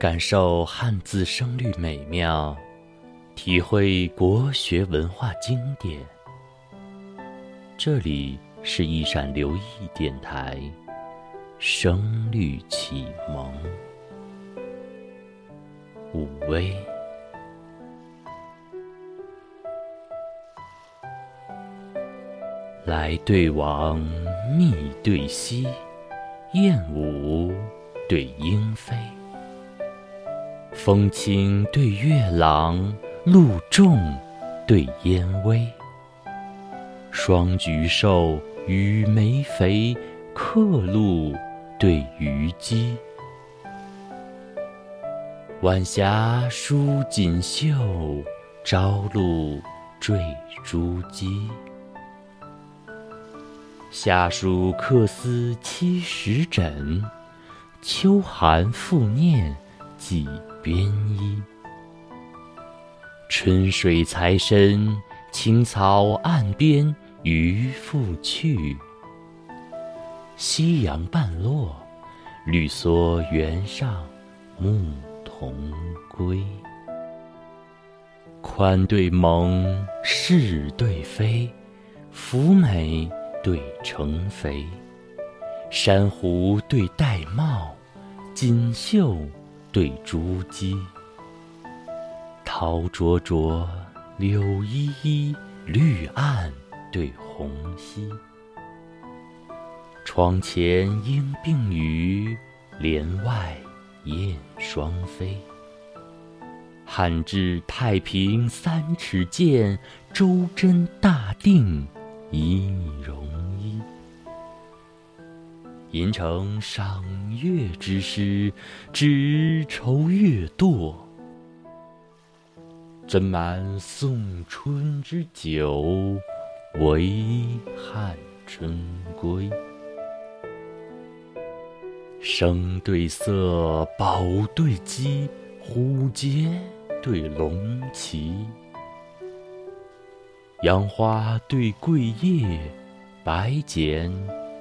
感受汉字声律美妙，体会国学文化经典。这里是一闪留意电台，声律启蒙。武威，来对王，密对西，燕舞对莺飞。风清对月朗，露重对烟微。双菊瘦，与梅肥，客路对渔矶。晚霞梳锦绣，朝露缀珠玑。夏暑客思七十枕，秋寒复念几边衣。春水才深，青草岸边渔父去。夕阳半落，绿蓑原上牧童归。宽对萌，是对非，孚美对成肥，珊瑚对玳瑁，锦绣对珠玑。桃灼灼，柳依依，绿岸对红溪。窗前莺并语，帘外燕双飞。汉至太平三尺剑，周真大定一戎。吟成赏月之诗，只愁月堕。斟满送春之酒，唯汉春归。声对色，宝对鸡，虎节对龙旗。杨花对桂叶，白茧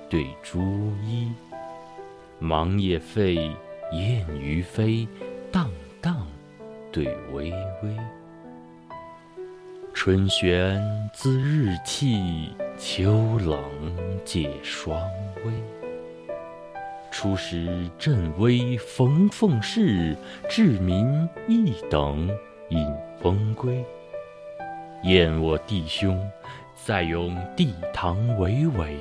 对朱衣。芒叶沸，燕鱼飞，荡荡对微微。春玄自日气，秋冷解霜微。初时振威逢凤市，治民一等引风归。燕我弟兄，再咏帝堂巍巍。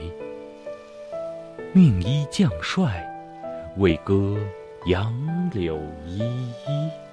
命依将帅，为歌杨柳依依。